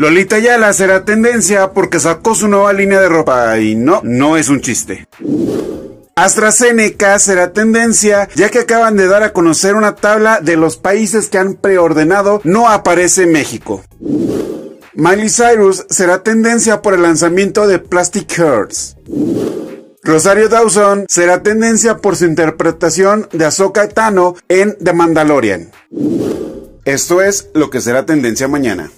Lolita Yala será tendencia porque sacó su nueva línea de ropa y no, no es un chiste. AstraZeneca será tendencia ya que acaban de dar a conocer una tabla de los países que han preordenado, no aparece México. Miley Cyrus será tendencia por el lanzamiento de Plastic Hearts. Rosario Dawson será tendencia por su interpretación de Ahsoka Tano en The Mandalorian. Esto es lo que será tendencia mañana.